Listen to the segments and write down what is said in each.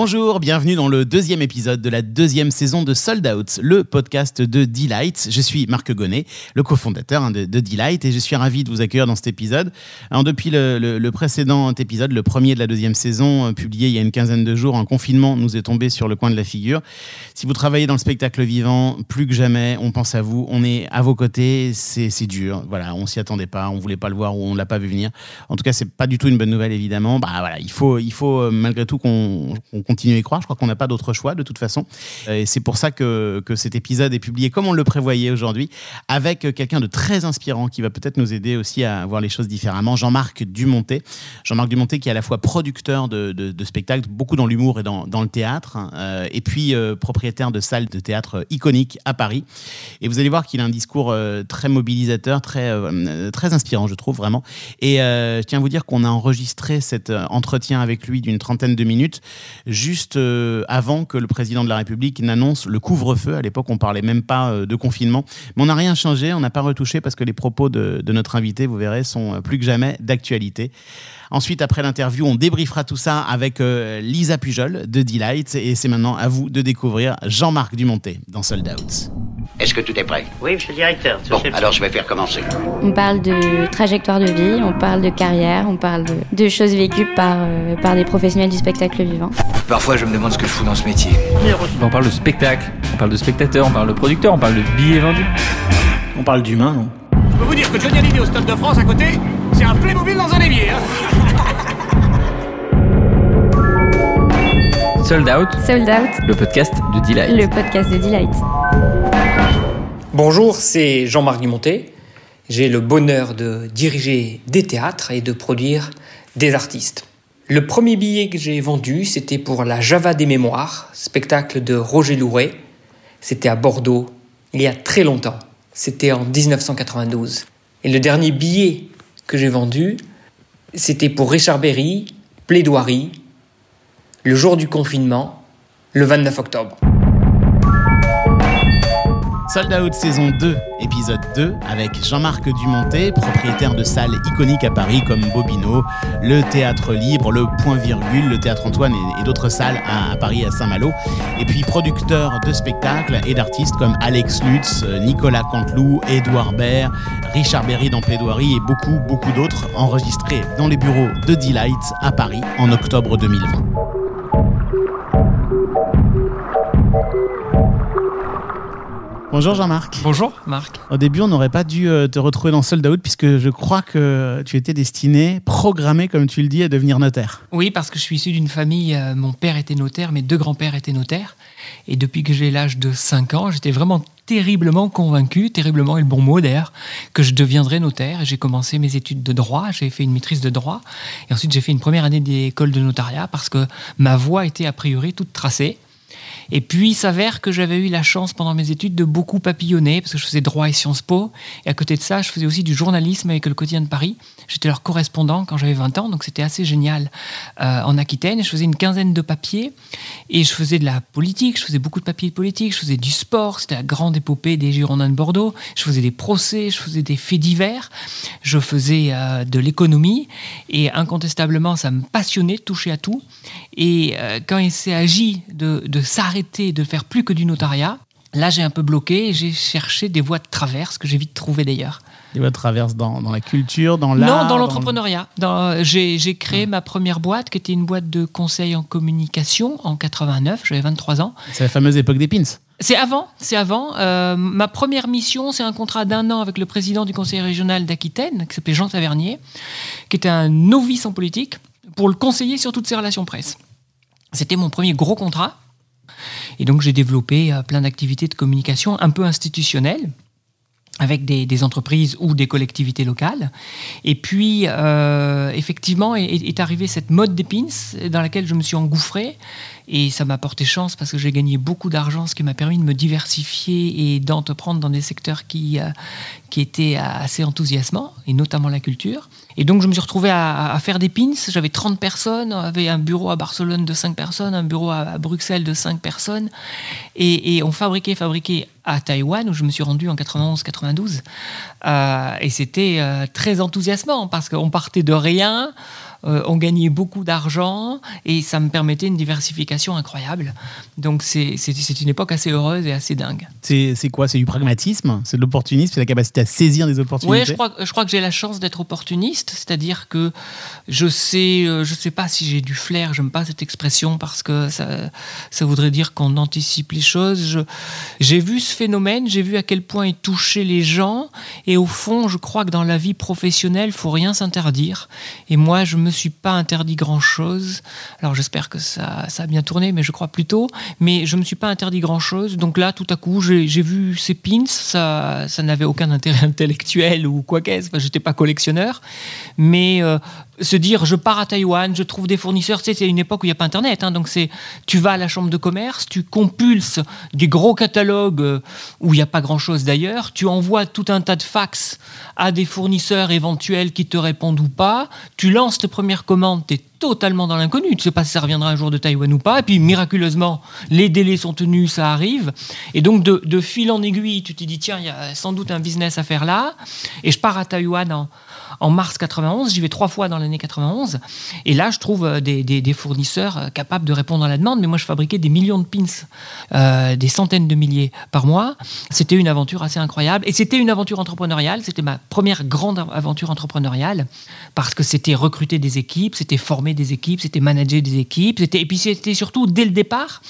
Bonjour, bienvenue dans le deuxième épisode de la deuxième saison de Sold Out, le podcast de Delight. Je suis Marc Gonnet, le cofondateur hein, de, de Delight, et je suis ravi de vous accueillir dans cet épisode. Alors, depuis le, précédent épisode, le premier de la deuxième saison, euh, publié il y a une quinzaine de jours, un confinement nous est tombé sur le coin de la figure. Si vous travaillez dans le spectacle vivant, plus que jamais, on pense à vous, on est à vos côtés, c'est dur. Voilà, on s'y attendait pas, on voulait pas le voir ou on l'a pas vu venir. En tout cas, c'est pas du tout une bonne nouvelle, évidemment. Bah voilà, il faut, il faut euh, malgré tout qu'on continuer à croire. Je crois qu'on n'a pas d'autre choix de toute façon. Et c'est pour ça que, que, cet épisode est publié comme on le prévoyait aujourd'hui, avec quelqu'un de très inspirant qui va peut-être nous aider aussi à voir les choses différemment. Jean-Marc Dumonté. Jean-Marc Dumonté qui est à la fois producteur de, de, spectacles, beaucoup dans l'humour et dans, dans, le théâtre, euh, et puis euh, propriétaire de salles de théâtre iconiques à Paris. Et vous allez voir qu'il a un discours euh, très mobilisateur, très, très inspirant, je trouve vraiment. Et je tiens à vous dire qu'on a enregistré cet entretien avec lui d'une trentaine de minutes, juste euh, avant que le président de la République n'annonce le couvre-feu. À l'époque, on parlait même pas euh, de confinement. Mais on n'a rien changé, on n'a pas retouché parce que les propos de, notre invité, vous verrez, sont euh, plus que jamais d'actualité. Ensuite, après l'interview, on débriefera tout ça avec Lisa Pujol de Delight. Et c'est maintenant à vous de découvrir Jean-Marc Dumonté dans Sold Out. Est-ce que tout est prêt Oui, monsieur le directeur. Bon, alors je vais faire commencer. On parle de trajectoire de vie, on parle de carrière, on parle de, choses vécues par, par des professionnels du spectacle vivant. Parfois, je me demande ce que je fous dans ce métier. On parle de spectacle, on parle de spectateur, on parle de producteur, on parle de billets vendus. On parle d'humain, non Je peux vous dire que Johnny Hallyday au Stade de France à côté, c'est un Playmobil dans un évier. Hein Sold Out. Sold Out. Le podcast de Delight. Le podcast de Delight. Bonjour, c'est Jean-Marc Dumonté. J'ai le bonheur de diriger des théâtres et de produire des artistes. Le premier billet que j'ai vendu, c'était pour la Java des mémoires, spectacle de Roger Louret. C'était à Bordeaux, il y a très longtemps. C'était en 1992. Et le dernier billet que j'ai vendu, c'était pour Richard Berry, Plaidoirie, le jour du confinement, le 29 octobre. Sold Out saison 2, épisode 2, avec Jean-Marc Dumonté, propriétaire de salles iconiques à Paris comme Bobino, le Théâtre Libre, le Point Virgule, le Théâtre Antoine et, d'autres salles à, Paris à Saint-Malo, et puis producteur de spectacles et d'artistes comme Alex Lutz, Nicolas Canteloup, Édouard Baird, Richard Berry dans Plaidoirie et beaucoup, beaucoup d'autres enregistrés dans les bureaux de Delight à Paris en octobre 2020. Bonjour Jean-Marc. Bonjour Marc. Au début, on n'aurait pas dû euh, te retrouver dans Sold Out puisque je crois que tu étais destiné, programmé comme tu le dis, à devenir notaire. Oui, parce que je suis issu d'une famille, euh, mon père était notaire, mes deux grands-pères étaient notaires. Et depuis que j'ai l'âge de 5 ans, j'étais vraiment terriblement convaincu, terriblement est le bon mot d'ailleurs, que je deviendrais notaire. J'ai commencé mes études de droit, j'ai fait une maîtrise de droit, et ensuite j'ai fait une première année d'école de notariat parce que ma voie était a priori toute tracée. Et puis, il s'avère que j'avais eu la chance pendant mes études de beaucoup papillonner, parce que je faisais droit et Sciences Po. Et à côté de ça, je faisais aussi du journalisme avec le quotidien de Paris. J'étais leur correspondant quand j'avais 20 ans, donc c'était assez génial euh, en Aquitaine. Je faisais une quinzaine de papiers et je faisais de la politique, je faisais beaucoup de papiers politiques, je faisais du sport, c'était la grande épopée des Girondins de Bordeaux. Je faisais des procès, je faisais des faits divers, je faisais euh, de l'économie et incontestablement, ça me passionnait de toucher à tout. Et euh, quand il s'est agi de, de s'arrêter, de faire plus que du notariat, là j'ai un peu bloqué et j'ai cherché des voies de traverse que j'ai vite trouvées d'ailleurs. Des voies de traverse dans, dans la culture, dans l'art Non, dans l'entrepreneuriat. J'ai créé ma première boîte qui était une boîte de conseil en communication en 89, j'avais 23 ans. C'est la fameuse époque des pins c'est avant, c'est avant. Euh, ma première mission, c'est un contrat d'un an avec le président du conseil régional d'Aquitaine, qui s'appelait Jean Tavernier, qui était un novice en politique, pour le conseiller sur toutes ses relations presse. C'était mon premier gros contrat. Et donc j'ai développé euh, plein d'activités de communication un peu institutionnelles avec des, entreprises ou des collectivités locales. Et puis, euh, effectivement, est, arrivée cette mode des pins dans laquelle je me suis engouffré. Et ça m'a porté chance parce que j'ai gagné beaucoup d'argent, ce qui m'a permis de me diversifier et d'entreprendre dans des secteurs qui, euh, qui étaient assez enthousiasmants, et notamment la culture. Et donc, je me suis retrouvé à, faire des pins. J'avais 30 personnes, on avait un bureau à Barcelone de 5 personnes, un bureau à, Bruxelles de 5 personnes. Et, on fabriquait, fabriquait à Taïwan, où je me suis rendu en 91-92. Euh, et c'était euh, très enthousiasmant parce qu'on partait de rien. Euh, on gagnait beaucoup d'argent et ça me permettait une diversification incroyable. Donc c'est une époque assez heureuse et assez dingue. C'est quoi? C'est du pragmatisme? C'est de l'opportunisme? C'est la capacité à saisir des opportunités? Oui, je crois, je crois que j'ai la chance d'être opportuniste, c'est-à-dire que je sais, euh, je sais pas si j'ai du flair, j'aime pas cette expression parce que ça, ça voudrait dire qu'on anticipe les choses. J'ai vu ce phénomène, j'ai vu à quel point il touchait les gens, et au fond, je crois que dans la vie professionnelle, faut rien s'interdire. Et moi, je me suis pas interdit grand-chose. Alors j'espère que ça, ça a bien tourné, mais je crois plutôt. Mais je me suis pas interdit grand-chose. Donc là, tout à coup, j'ai vu ces pins, ça, ça n'avait aucun intérêt intellectuel ou quoi qu'est-ce. Enfin, j'étais pas collectionneur, mais euh, se dire, je pars à Taïwan, je trouve des fournisseurs. Tu c'est une époque où il n'y a pas Internet, hein, donc c'est, tu vas à la chambre de commerce, tu compulses des gros catalogues euh, où il n'y a pas grand-chose d'ailleurs, tu envoies tout un tas de fax à des fournisseurs éventuels qui te répondent ou pas, tu lances tes premières commandes, tu es totalement dans l'inconnu, tu sais pas si ça reviendra un jour de Taïwan ou pas, et puis miraculeusement, les délais sont tenus, ça arrive, et donc de, de fil en aiguille, tu te dis, tiens, il y a sans doute un business à faire là, et je pars à Taïwan en, en mars 91, j'y vais trois fois dans l'année 91, et là, je trouve euh, des, fournisseurs euh, capables de répondre à la demande, mais moi, je fabriquais des millions de pins, euh, des centaines de milliers par mois. C'était une aventure assez incroyable, et c'était une aventure entrepreneuriale, c'était ma première grande aventure entrepreneuriale, parce que c'était recruter des équipes, c'était former des équipes, c'était manager des équipes, et puis c'était surtout, dès le départ,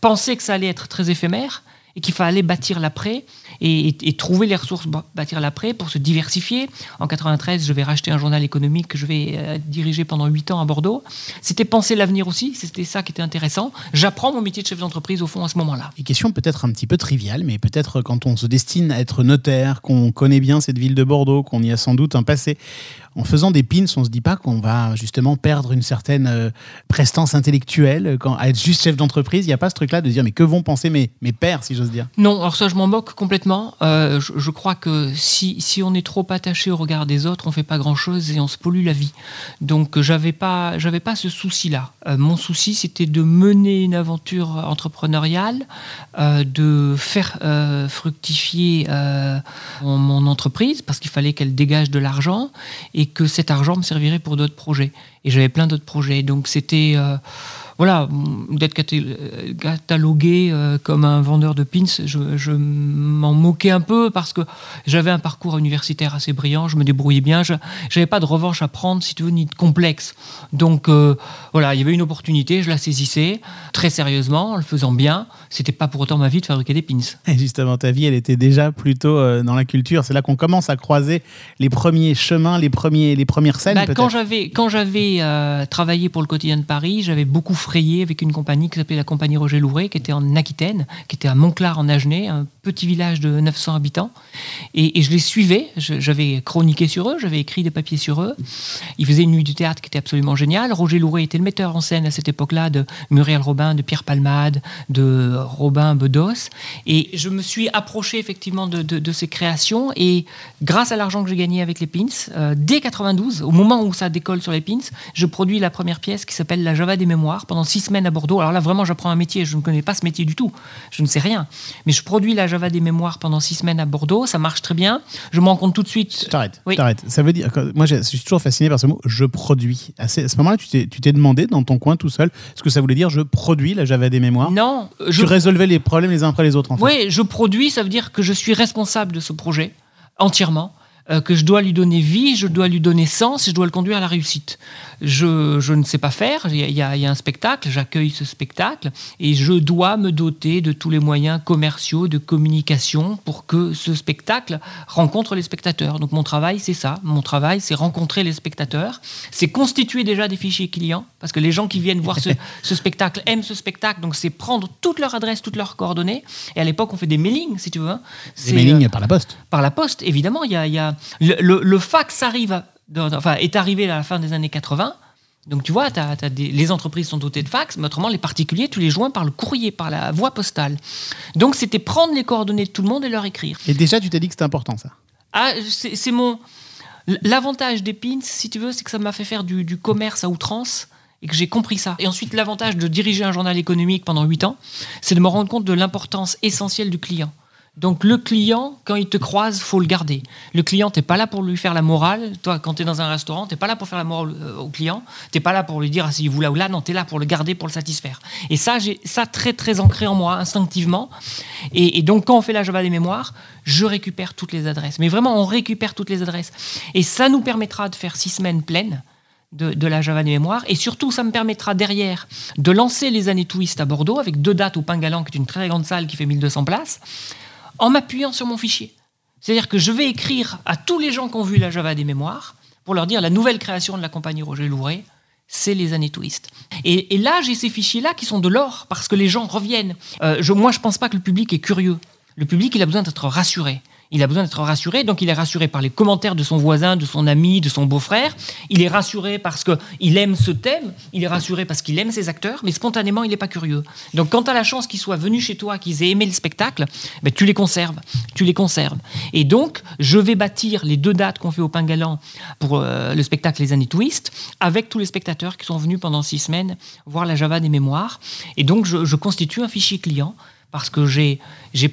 penser que ça allait être très éphémère, et qu'il fallait bâtir l'après et, trouver les ressources pour bâtir l'après pour se diversifier. En 93, je vais racheter un journal économique que je vais euh, diriger pendant 8 ans à Bordeaux. C'était penser l'avenir aussi, c'était ça qui était intéressant. J'apprends mon métier de chef d'entreprise au fond à ce moment-là. Et question peut-être un petit peu triviale, mais peut-être quand on se destine à être notaire, qu'on connaît bien cette ville de Bordeaux, qu'on y a sans doute un passé, en faisant des pins, on se dit pas qu'on va justement perdre une certaine euh, prestance intellectuelle quand, à être juste chef d'entreprise. Il n'y a pas ce truc-là de dire mais que vont penser mes, mes pères, si j'ose dire? Non, alors ça, je m'en moque complètement. Euh, je, crois que si, si on est trop attaché au regard des autres, on fait pas grand-chose et on se pollue la vie. Donc, euh, j'avais pas, j'avais pas ce souci-là. Euh, mon souci, c'était de mener une aventure entrepreneuriale, euh, de faire euh, fructifier euh, mon, entreprise parce qu'il fallait qu'elle dégage de l'argent que cet argent me servirait pour d'autres projets. Et j'avais plein d'autres projets. Donc, c'était euh, voilà, d'être euh, catalogué euh, comme un vendeur de pins, je, je m'en moquais un peu parce que j'avais un parcours universitaire assez brillant, je me débrouillais bien, je n'avais pas de revanche à prendre, si tu veux, ni de complexe. Donc euh, voilà, il y avait une opportunité, je la saisissais très sérieusement, en le faisant bien. C'était pas pour autant ma vie de fabriquer des pins. Et justement, ta vie, elle était déjà plutôt dans la culture. C'est là qu'on commence à croiser les premiers chemins, les, premiers, les premières scènes. Bah, quand j'avais quand j'avais euh, travaillé pour le quotidien de Paris, j'avais beaucoup avec une compagnie qui s'appelait la compagnie Roger Louret, qui était en Aquitaine, qui était à Montclar en Agenais, un petit village de 900 habitants. Et, je les suivais. J'avais chroniqué sur eux, j'avais écrit des papiers sur eux. Ils faisaient une nuit du théâtre qui était absolument géniale. Roger Louret était le metteur en scène à cette époque-là de Muriel Robin, de Pierre Palmade, de Robin Bedos. Et je me suis approché effectivement de ces créations. Et grâce à l'argent que j'ai gagné avec les pins, euh, dès 92, au moment où ça décolle sur les pins, je produis la première pièce qui s'appelle La Java des mémoires pendant six semaines à Bordeaux. Alors là, vraiment, j'apprends un métier. Je ne connais pas ce métier du tout. Je ne sais rien. Mais je produis La Java des mémoires pendant six semaines à Bordeaux. Ça marche très bien. Je me rends compte tout de suite. Je t'arrête, Oui. je t'arrête. Ça veut dire, moi je suis toujours fasciné par ce mot je produis. À ce, moment-là, tu t'es, tu t'es demandé dans ton coin tout seul ce que ça voulait dire je produis la Java des mémoires. Non, Tu je résolvais les problèmes les uns après les autres en fait. Oui, je produis, ça veut dire que je suis responsable de ce projet entièrement, euh, que je dois lui donner vie, je dois lui donner sens et je dois le conduire à la réussite. Je, je ne sais pas faire, il y y y a un spectacle, j'accueille ce spectacle et je dois me doter de tous les moyens commerciaux, de communication pour que ce spectacle rencontre les spectateurs. Donc mon travail, c'est ça. Mon travail, c'est rencontrer les spectateurs, c'est constituer déjà des fichiers clients, parce que les gens qui viennent voir ce, ce spectacle aiment ce spectacle, donc c'est prendre toute leur adresse, toutes leurs coordonnées. Et à l'époque, on fait des mailings, si tu veux. hein. Des mailings euh, par la poste. par la poste, évidemment. Il y a, il y a- le, le- le fax arrive, dans- enfin, est arrivé à la fin des années 80. Donc tu vois, des- les entreprises sont dotées de fax, mais autrement les particuliers, tu les joins par le courrier, par la voie postale. Donc c'était prendre les coordonnées de tout le monde et leur écrire. Et déjà, tu t'es dit que c'était important ça. Ah, c'est mon. L'avantage des pins, si tu veux, c'est que ça m'a fait faire du, du commerce à outrance et que j'ai compris ça. Et ensuite, l'avantage de diriger un journal économique pendant 8 ans, c'est de me rendre compte de l'importance essentielle du client. Donc le client, quand il te croise, faut le garder. Le client, t'es pas là pour lui faire la morale. Toi, quand tu es dans un restaurant, t'es pas là pour faire la morale euh, au client. T'es pas là pour lui dire asseyez-vous là ou là. Non, tu es là pour le garder, pour le satisfaire. Et ça, j'ai ça très très ancré en moi instinctivement. Et, donc quand on fait la Java des mémoires, je récupère toutes les adresses. Mais vraiment, on récupère toutes les adresses. Et ça nous permettra de faire six semaines pleines. De, de la Java des mémoires. Et surtout, ça me permettra derrière de lancer les années Twist à Bordeaux avec deux dates au Pingalan, qui est une très grande salle qui fait 1200 places en m'appuyant sur mon fichier. C'est-à-dire que je vais écrire à tous les gens qui ont vu la Java des mémoires pour leur dire la nouvelle création de la compagnie Roger Louret, c'est les années Twist. Et, là, j'ai ces fichiers-là qui sont de l'or parce que les gens reviennent. Euh, je, moi, je pense pas que le public est curieux. Le public, il a besoin d'être rassuré. Il a besoin d'être rassuré, donc il est rassuré par les commentaires de son voisin, de son ami, de son beau-frère. Il est rassuré parce qu'il aime ce thème, il est rassuré parce qu'il aime ses acteurs, mais spontanément, il n'est pas curieux. Donc quand tu as la chance qu'ils soient venus chez toi, qu'ils aient aimé le spectacle, ben, tu les conserves. Tu les conserves. Et donc, je vais bâtir les deux dates qu'on fait au Pingalan pour euh, le spectacle Les années Twist, avec tous les spectateurs qui sont venus pendant six semaines voir la Java des mémoires. Et donc, je, je constitue un fichier client parce que j'ai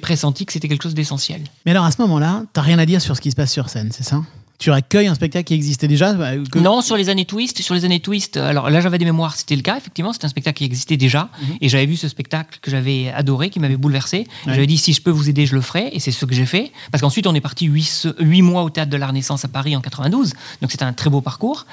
pressenti que c'était quelque chose d'essentiel. Mais alors à ce moment-là, t'as rien à dire sur ce qui se passe sur scène, c'est ça? Tu accueilles un spectacle qui existait déjà bah, que- Non, sur les années Twist, sur les années Twist, alors là j'avais des mémoires, c'était le cas, effectivement, c'était un spectacle qui existait déjà, et j'avais vu ce spectacle que j'avais adoré, qui m'avait bouleversé. Mhm. Ouais. J'avais dit si je peux vous aider, je le ferai, et c'est ce que j'ai fait, parce qu'ensuite on est parti huit, huit mois au théâtre de la Renaissance à Paris en 92, donc c'était un très beau parcours.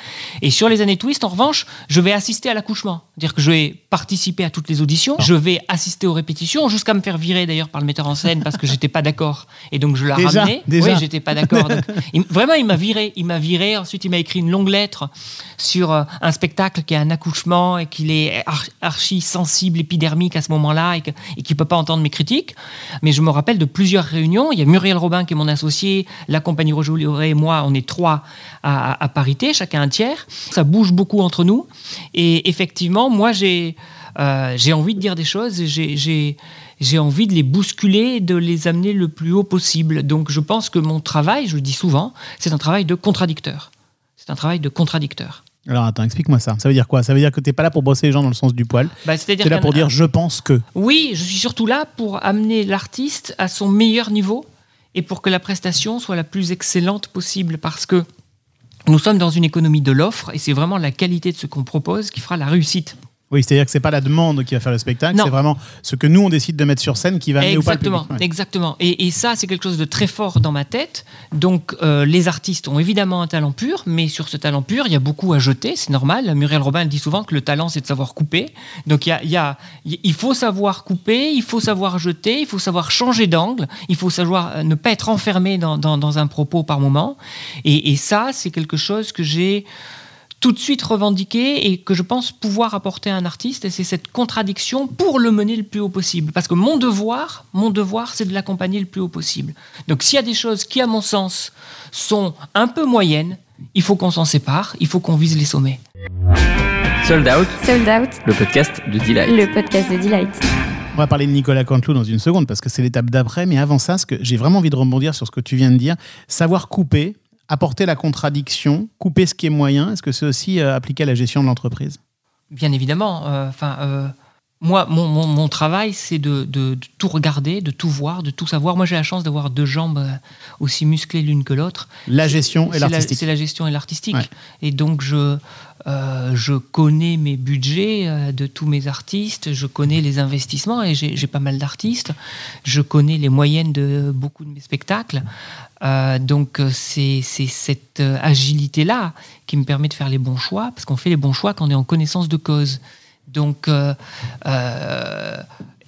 Et sur les années Twist, en revanche, je vais assister à l'accouchement, c'est-à-dire que je vais participer à toutes les auditions, je vais assister aux répétitions, jusqu'à me faire virer d'ailleurs par le metteur en scène parce que j'étais pas d'accord, et donc je l'ai Déjà, ramené. déjà. Oui, j'étais pas d'accord. vraiment, il m'a viré. Il m'a viré. Ensuite, il m'a écrit une longue lettre sur euh, un spectacle qui est un accouchement et qu'il est ar- archi sensible, épidermique à ce moment-là et qu'il peut pas entendre mes critiques. Mais je me rappelle de plusieurs réunions. Il y a Muriel Robin qui est mon associé, la compagnie Louret et moi. On est trois à, parité, chacun un tiers. Ça bouge beaucoup entre nous. Et effectivement, moi, j'ai euh, envie de dire des choses. J'ai j'ai- envie de les bousculer, de les amener le plus haut possible. Donc je pense que mon travail, je le dis souvent, c'est un travail de contradicteur. C'est un travail de contradicteur. Alors attends, explique-moi ça. Ça veut dire quoi? Ça veut dire que t'es pas là pour brosser les gens dans le sens du poil. Bah, C'est-à-dire là pour dire je pense que. Oui, je suis surtout là pour amener l'artiste à son meilleur niveau et pour que la prestation soit la plus excellente possible parce que nous sommes dans une économie de l'offre et c'est vraiment la qualité de ce qu'on propose qui fera la réussite. Oui, c'est-à-dire que c'est pas la demande qui va faire le spectacle, c'est vraiment ce que nous on décide de mettre sur scène qui va amener ou pas le Exactement, public. Ouais. exactement. Et, et ça, c'est quelque chose de très fort dans ma tête. Donc, euh, les artistes ont évidemment un talent pur, mais sur ce talent pur, il y a beaucoup à jeter, c'est normal. Muriel Robin elle dit souvent que le talent, c'est de savoir couper. Donc, il, y a, il, y a- il faut savoir couper, il faut savoir jeter, il faut savoir changer d'angle, il faut savoir euh, ne pas être enfermé dans, dans- dans un propos par moment. Et, et ça, c'est quelque chose que j'ai tout de suite revendiqué et que je pense pouvoir apporter à un artiste. Et c'est cette contradiction pour le mener le plus haut possible. Parce que mon devoir, mon devoir, c'est de l'accompagner le plus haut possible. Donc s'il y a des choses qui, à mon sens, sont un peu moyennes, il faut qu'on s'en sépare, il faut qu'on vise les sommets. Sold Out, Sold Out, le podcast de Delight. le podcast de Delight. On va parler de Nicolas Canteloup dans une seconde parce que c'est l'étape d'après. Mais avant ça, ce que j'ai vraiment envie de rebondir sur ce que tu viens de dire, savoir couper, apporter la contradiction, couper ce qui est moyen. Est-ce que c'est aussi euh, appliqué à la gestion de l'entreprise? Bien évidemment. euh, Enfin, euh, moi, mon, mon- mon travail, c'est de, de- de tout regarder, de tout voir, de tout savoir. Moi, j'ai la chance d'avoir deux jambes euh, aussi musclées l'une que l'autre. La gestion et l'artistique. C'est la gestion et l'artistique. Ouais. Et donc, je, euh, je connais mes budgets euh, de tous mes artistes, je connais les investissements, et j'ai pas mal d'artistes, je connais les moyennes de beaucoup de mes spectacles. Euh, donc, c'est cette agilité-là qui me permet de faire les bons choix, parce qu'on fait les bons choix quand on est en connaissance de cause. Donc, euh, euh,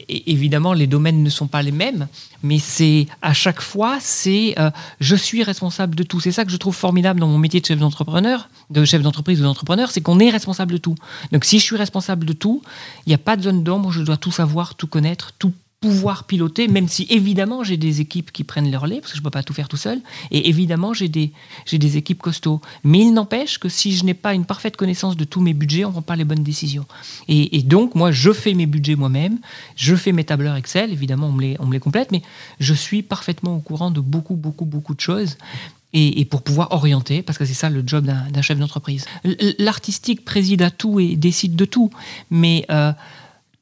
évidemment, les domaines ne sont pas les mêmes, mais c'est à chaque fois, c'est euh, je suis responsable de tout. C'est ça que je trouve formidable dans mon métier de chef de chef d'entreprise ou d'entrepreneur, c'est qu'on est responsable de tout. Donc, si je suis responsable de tout, il n'y a pas de zone d'ombre. Je dois tout savoir, tout connaître, tout pouvoir piloter, même si évidemment j'ai des équipes qui prennent le relais, parce que je ne peux pas tout faire tout seul, et évidemment j'ai des, j'ai des équipes costauds. Mais il n'empêche que si je n'ai pas une parfaite connaissance de tous mes budgets, on ne prend pas les bonnes décisions. Et, donc moi je fais mes budgets moi-même, je fais mes tableurs Excel, évidemment on me, les, on me les complète, mais je suis parfaitement au courant de beaucoup, beaucoup, beaucoup de choses. Et, pour pouvoir orienter, parce que c'est ça le job d'un chef d'entreprise. L'artistique préside à tout et décide de tout, mais euh,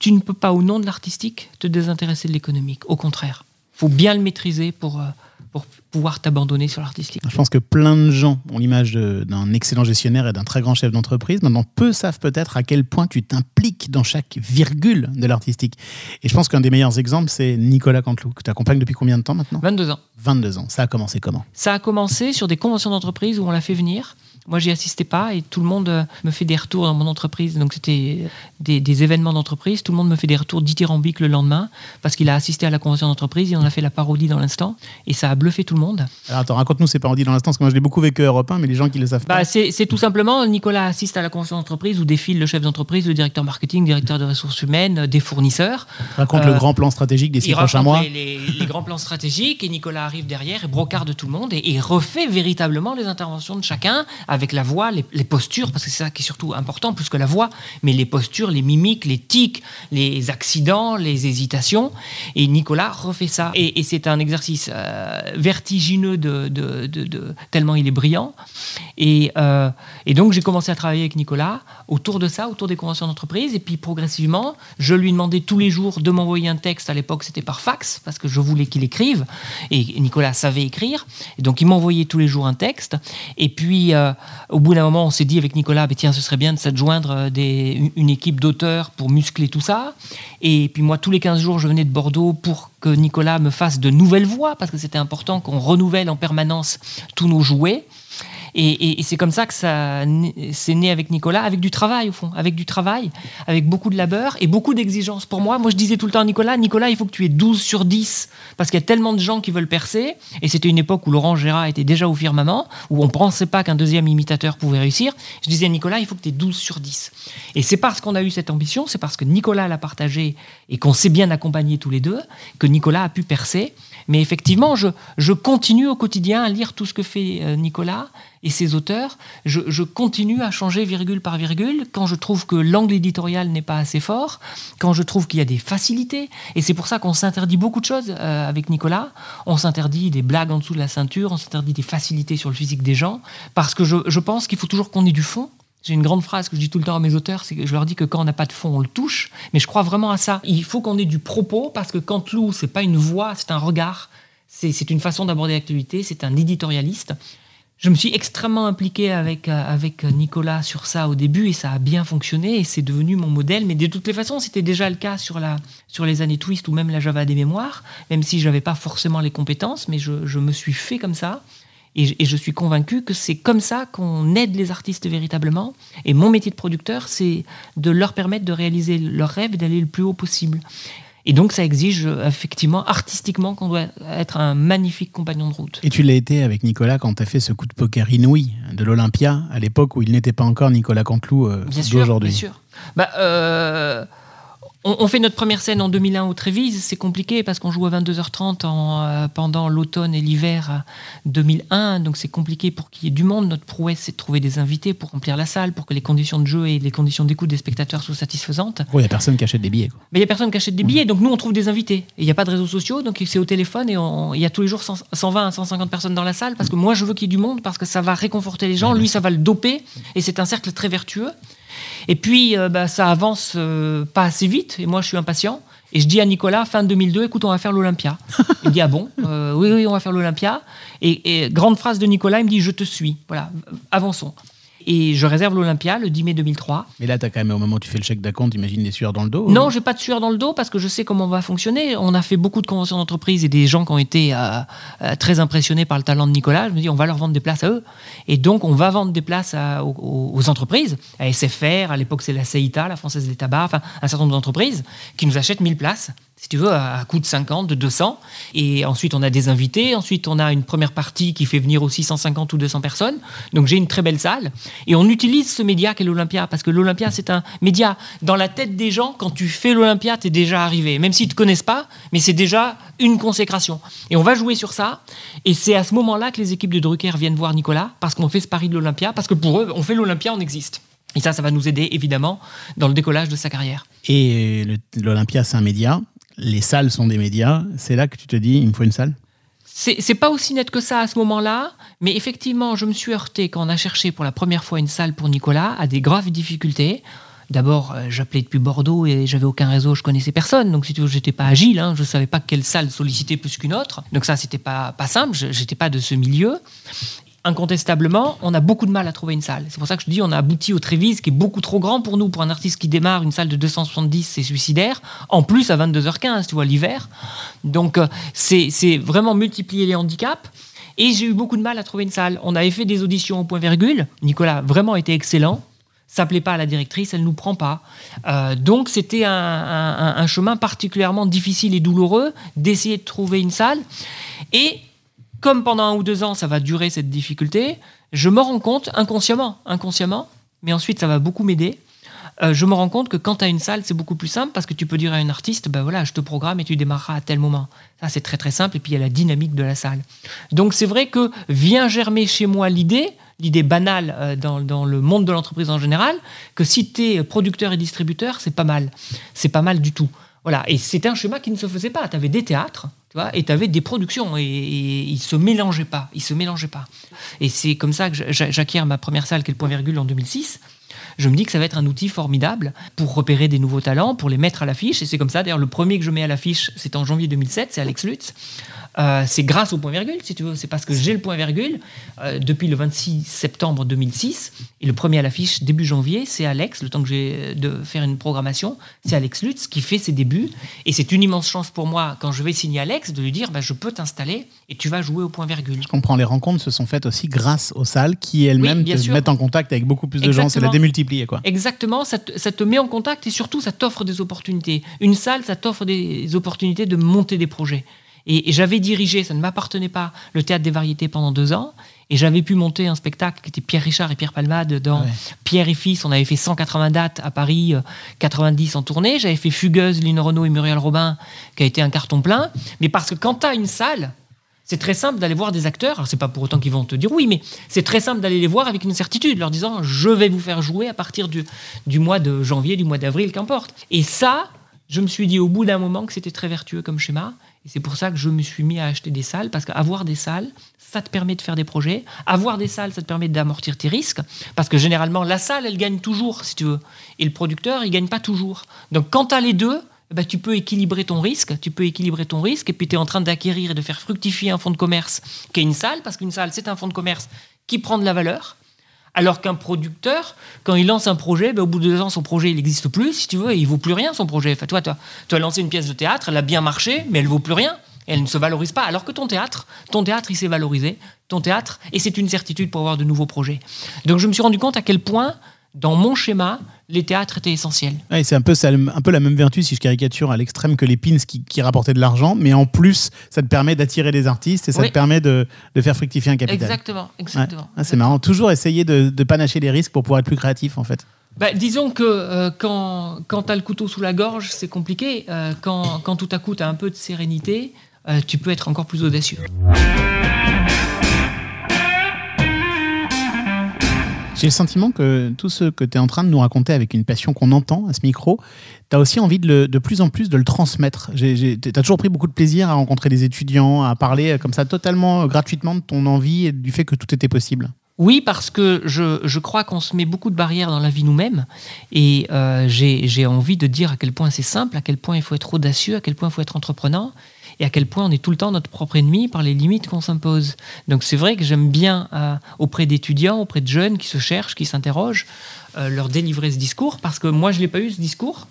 tu ne peux pas, au nom de l'artistique, te désintéresser de l'économique. Au contraire. faut bien le maîtriser pour, euh, pour pouvoir t'abandonner sur l'artistique. Je pense que plein de gens ont l'image d'un excellent gestionnaire et d'un très grand chef d'entreprise. Maintenant, peu savent peut-être à quel point tu t'impliques dans chaque virgule de l'artistique. Et je pense qu'un des meilleurs exemples, c'est Nicolas Canteloup, que tu accompagnes depuis combien de temps maintenant? 22 ans. 22 ans. Ça a commencé comment? Ça a commencé sur des conventions d'entreprise où on l'a fait venir. Moi, j'y assistais pas et tout le monde euh, me fait des retours dans mon entreprise. Donc, c'était des, des événements d'entreprise. Tout le monde me fait des retours dithyrambiques le lendemain parce qu'il a assisté à la convention d'entreprise. Il en a fait la parodie dans l'instant et ça a bluffé tout le monde. Alors attends, raconte-nous ces parodies dans l'instant, parce que moi je l'ai beaucoup vécu à Europe 1, mais les gens qui le savent Bah, pas. c'est tout simplement, Nicolas assiste à la convention d'entreprise où défile le chef d'entreprise, le directeur marketing, le directeur de ressources humaines, euh, des fournisseurs. Raconte le euh, grand plan stratégique des six prochains mois. les, les- les grands plans stratégiques et Nicolas arrive derrière et brocarde tout le monde et, et refait véritablement les interventions de chacun avec la voix, les, postures, parce que c'est ça qui est surtout important plus que la voix, mais les postures, les mimiques, les tics, les accidents, les hésitations. Et Nicolas refait ça. Et, c'est un exercice euh, vertigineux de- de- de- tellement il est brillant. Et, euh, et donc j'ai commencé à travailler avec Nicolas autour de ça, autour des conventions d'entreprise. Et puis progressivement, je lui demandais tous les jours de m'envoyer un texte. À l'époque, c'était par fax, parce que je voulais qu'il écrive. Et Nicolas savait écrire. Et donc il m'envoyait tous les jours un texte. Et puis euh, au bout d'un moment, on s'est dit avec Nicolas, bah, tiens, ce serait bien de s'adjoindre euh, une équipe d'auteurs pour muscler tout ça. Et puis moi, tous les 15 jours, je venais de Bordeaux pour que Nicolas me fasse de nouvelles voix, parce que c'était important qu'on renouvelle en permanence tous nos jouets. Et, et- et c'est comme ça que ça c'est né avec Nicolas, avec du travail au fond, avec du travail, avec beaucoup de labeur et beaucoup d'exigences. Pour moi, moi je disais tout le temps à Nicolas, Nicolas, il faut que tu aies 12 sur 10, parce qu'il y a tellement de gens qui veulent percer, et c'était une époque où Laurent Gérard était déjà au firmament, où on pensait pas qu'un deuxième imitateur pouvait réussir. Je disais à Nicolas, il faut que tu aies 12 sur 10. Et c'est parce qu'on a eu cette ambition, c'est parce que Nicolas l'a partagé et qu'on s'est bien accompagnés tous les deux, que Nicolas a pu percer. Mais effectivement, je, je continue au quotidien à lire tout ce que fait euh, Nicolas et ses auteurs. Je, continue à changer virgule par virgule quand je trouve que l'angle éditorial n'est pas assez fort, quand je trouve qu'il y a des facilités. Et c'est pour ça qu'on s'interdit beaucoup de choses euh, avec Nicolas. On s'interdit des blagues en dessous de la ceinture, on s'interdit des facilités sur le physique des gens, parce que je, je pense qu'il faut toujours qu'on ait du fond. J'ai une grande phrase que je dis tout le temps à mes auteurs, c'est que je leur dis que quand on n'a pas de fond, on le touche. Mais je crois vraiment à ça. Il faut qu'on ait du propos parce que Canteloup, c'est pas une voix, c'est un regard. C'est une façon d'aborder l'actualité. C'est un éditorialiste. Je me suis extrêmement impliqué avec, euh, avec Nicolas sur ça au début et ça a bien fonctionné et c'est devenu mon modèle. Mais de toutes les façons, c'était déjà le cas sur, la, sur les années Twist ou même la Java des mémoires, même si je n'avais pas forcément les compétences, mais je, je me suis fait comme ça. Et, je- suis convaincu que c'est comme ça qu'on aide les artistes véritablement. Et mon métier de producteur, c'est de leur permettre de réaliser leurs rêves et d'aller le plus haut possible. Et donc, ça exige euh, effectivement, artistiquement, qu'on doit être un magnifique compagnon de route. Et tu l'as été avec Nicolas quand tu as fait ce coup de poker inouï de l'Olympia, à l'époque où il n'était pas encore Nicolas Canteloup euh, Bien sûr, d'aujourd'hui. bien sûr. Bah, euh, on, on fait notre première scène en 2001 au Trévise. C'est compliqué parce qu'on joue à 22h30 en, euh, pendant l'automne et l'hiver euh, 2001. Donc c'est compliqué pour qu'il y ait du monde. Notre prouesse, c'est de trouver des invités pour remplir la salle, pour que les conditions de jeu et les conditions d'écoute des spectateurs soient satisfaisantes. Il n'y a personne qui achète des billets. Quoi. Mais il n'y a personne qui achète des billets, donc nous on trouve des invités. Il n'y a pas de réseaux sociaux, donc c'est au téléphone et il y a tous les jours 100 120 à 150 personnes dans la salle parce que moi je veux qu'il y ait du monde parce que ça va réconforter les gens, lui ça va le doper et c'est un cercle très vertueux. Et puis euh, bah, ça avance euh, pas assez vite et moi je suis impatient. Et je dis à Nicolas, fin 2002, écoute, on va faire l'Olympia. Il me dit, ah bon Euh, Oui, oui, on va faire l'Olympia. Et, et grande phrase de Nicolas, il me dit, je te suis. Voilà, avançons. Et je réserve l'Olympia le 10 mai 2003. Mais là, tu as quand même, au moment où tu fais le chèque d'acompte, imagine des sueurs dans le dos. Non, j'ai pas de sueur dans le dos parce que je sais comment on va fonctionner. On a fait beaucoup de conventions d'entreprise et des gens qui ont été euh, euh, très impressionnés par le talent de Nicolas. Je me dis, on va leur vendre des places à eux. Et donc, on va vendre des places à- aux, aux- aux entreprises, à SFR, à l'époque c'est la CEITA, la Française des Tabacs, enfin un certain nombre d'entreprises qui nous achètent 1000 places. Si tu veux, à à coût de 50, de 200. Et ensuite, on a des invités. Ensuite, on a une première partie qui fait venir aussi 150 ou 200 personnes. Donc, j'ai une très belle salle. Et on utilise ce média qu'est l'Olympia. Parce que l'Olympia, c'est un média. Dans la tête des gens, quand tu fais l'Olympia, tu es déjà arrivé. Même s'ils ne te connaissent pas, mais c'est déjà une consécration. Et on va jouer sur ça. Et c'est à ce moment-là que les équipes de Drucker viennent voir Nicolas. Parce qu'on fait ce pari de l'Olympia. Parce que pour eux, on fait l'Olympia, on existe. Et ça, ça va nous aider, évidemment, dans le décollage de sa carrière. Et l'Olympia, c'est un média. Les salles sont des médias. C'est là que tu te dis, il me faut une salle? C'est pas aussi net que ça à ce moment-là, mais effectivement, je me suis heurté quand on a cherché pour la première fois une salle pour Nicolas à des graves difficultés. D'abord, euh, j'appelais depuis Bordeaux et j'avais aucun réseau, je connaissais personne. Donc, si tu j'étais pas agile, hein, je savais pas quelle salle solliciter plus qu'une autre. Donc, ça, c'était pas, pas simple, j'étais pas de ce milieu. Incontestablement, on a beaucoup de mal à trouver une salle. C'est pour ça que je dis, on a abouti au Trévise, qui est beaucoup trop grand pour nous. Pour un artiste qui démarre, une salle de 270, c'est suicidaire. En plus, à 22h15, tu vois, l'hiver. Donc, euh, c'est vraiment multiplier les handicaps. Et j'ai eu beaucoup de mal à trouver une salle. On avait fait des auditions au point virgule. Nicolas vraiment été excellent. Ça plaît pas à la directrice, elle nous prend pas. Euh, donc c'était un, un- un chemin particulièrement difficile et douloureux d'essayer de trouver une salle. Et comme pendant un ou deux ans, ça va durer cette difficulté, je me rends compte inconsciemment, inconsciemment, mais ensuite ça va beaucoup m'aider. euh, je me rends compte que quand tu as une salle, c'est beaucoup plus simple parce que tu peux dire à un artiste, ben voilà, je te programme et tu démarreras à tel moment. Ça, c'est très très simple. Et puis il y a la dynamique de la salle. Donc c'est vrai que vient germer chez moi l'idée, l'idée banale euh, dans, le monde de l'entreprise en général, que si tu es producteur et distributeur, c'est pas mal. C'est pas mal du tout. Voilà. Et c'était un schéma qui ne se faisait pas. Tu avais des théâtres, et tu avais des productions, et, ils se mélangeaient pas. Ils se mélangeaient pas. Et c'est comme ça que j'a- j'acquiers ma première salle, qui est le point virgule, en 2006 je me dis que ça va être un outil formidable pour repérer des nouveaux talents, pour les mettre à l'affiche. Et c'est comme ça, d'ailleurs, le premier que je mets à l'affiche, c'est en janvier 2007, c'est Alex Lutz. Euh, c'est grâce au point virgule, si tu veux. C'est parce que j'ai le point virgule euh, depuis le 26 septembre 2006. Et le premier à l'affiche, début janvier, c'est Alex, le temps que j'ai de faire une programmation. C'est Alex Lutz qui fait ses débuts. Et c'est une immense chance pour moi, quand je vais signer Alex, de lui dire bah, je peux t'installer et tu vas jouer au point virgule. Je comprends, les rencontres se sont faites aussi grâce aux salles qui elles-mêmes Oui, te sûr. mettent en contact avec beaucoup plus de gens. C'est la démultiplier, quoi. Exactement, ça te, ça te met en contact et surtout ça t'offre des opportunités. Une salle, ça t'offre des opportunités de monter des projets. Et, et j'avais dirigé, ça ne m'appartenait pas, le théâtre des variétés pendant deux ans. Et j'avais pu monter un spectacle qui était Pierre Richard et Pierre Palmade dans Ouais. Pierre et Fils. On avait fait 180 dates à Paris, euh, 90 en tournée. J'avais fait Fugueuse, Lynn Renault et Muriel Robin, qui a été un carton plein. Mais parce que quand tu as une salle, c'est très simple d'aller voir des acteurs. Alors, c'est pas pour autant qu'ils vont te dire oui, mais c'est très simple d'aller les voir avec une certitude, leur disant je vais vous faire jouer à partir du, du mois de janvier, du mois d'avril, qu'importe. Et ça, je me suis dit au bout d'un moment que c'était très vertueux comme schéma. Et c'est pour ça que je me suis mis à acheter des salles, parce qu'avoir des salles, ça te permet de faire des projets. Avoir des salles, ça te permet d'amortir tes risques, parce que généralement, la salle, elle gagne toujours, si tu veux. Et le producteur, il gagne pas toujours. Donc quand tu as les deux, ben, tu peux équilibrer ton risque, tu peux équilibrer ton risque, et puis tu es en train d'acquérir et de faire fructifier un fonds de commerce qui est une salle, parce qu'une salle, c'est un fonds de commerce qui prend de la valeur. Alors qu'un producteur, quand il lance un projet, ben, au bout de deux ans, son projet, il n'existe plus, si tu veux, et il vaut plus rien, son projet. Toi, tu as lancé une pièce de théâtre, elle a bien marché, mais elle vaut plus rien. Elle ne se valorise pas. Alors que ton théâtre, ton théâtre, il s'est valorisé. Ton théâtre, et c'est une certitude pour avoir de nouveaux projets. Donc, je me suis rendu compte à quel point, dans mon schéma, les théâtres étaient essentiels. Ouais, c'est un peu, ça- un peu la même vertu, si je caricature à l'extrême, que les pins qui, qui rapportaient de l'argent, mais en plus, ça te permet d'attirer des artistes et ça Oui. te permet de, de faire fructifier un capital. Exactement, Ouais. exactement. Ah, c'est marrant. Toujours essayer de, de panacher les risques pour pouvoir être plus créatif, en fait. Bah, disons que euh, quand, quand tu as le couteau sous la gorge, c'est compliqué. Euh, quand, quand tout à coup, tu as un peu de sérénité, euh, tu peux être encore plus audacieux. J'ai le sentiment que tout ce que tu es en train de nous raconter avec une passion qu'on entend à ce micro, tu as aussi envie de, plus en plus de le transmettre. Tu as toujours pris beaucoup de plaisir à rencontrer des étudiants, à parler euh, comme ça totalement euh, gratuitement de ton envie et du fait que tout était possible. Oui, parce que je, crois qu'on se met beaucoup de barrières dans la vie nous-mêmes. Et euh, j'ai envie de dire à quel point c'est simple, à quel point il faut être audacieux, à quel point il faut être entreprenant, et à quel point on est tout le temps notre propre ennemi par les limites qu'on s'impose. Donc c'est vrai que j'aime bien, euh, auprès d'étudiants, auprès de jeunes qui se cherchent, qui s'interrogent, euh, leur délivrer ce discours, parce que moi, je l'ai pas eu, ce discours.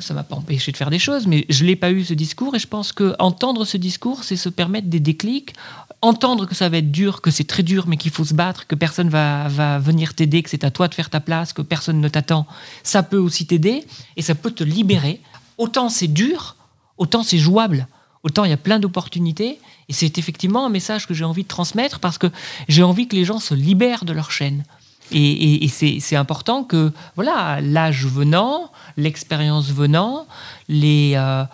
Ça m'a pas empêché de faire des choses, mais je l'ai pas eu ce discours et je pense que entendre ce discours, c'est se permettre des déclics, entendre que ça va être dur, que c'est très dur, mais qu'il faut se battre, que personne va, va venir t'aider, que c'est à toi de faire ta place, que personne ne t'attend, ça peut aussi t'aider et ça peut te libérer. Autant c'est dur, autant c'est jouable, autant il y a plein d'opportunités et c'est effectivement un message que j'ai envie de transmettre parce que j'ai envie que les gens se libèrent de leur chaîne. Et, c'est important que, voilà, l'âge venant, l'expérience venant, les, euh,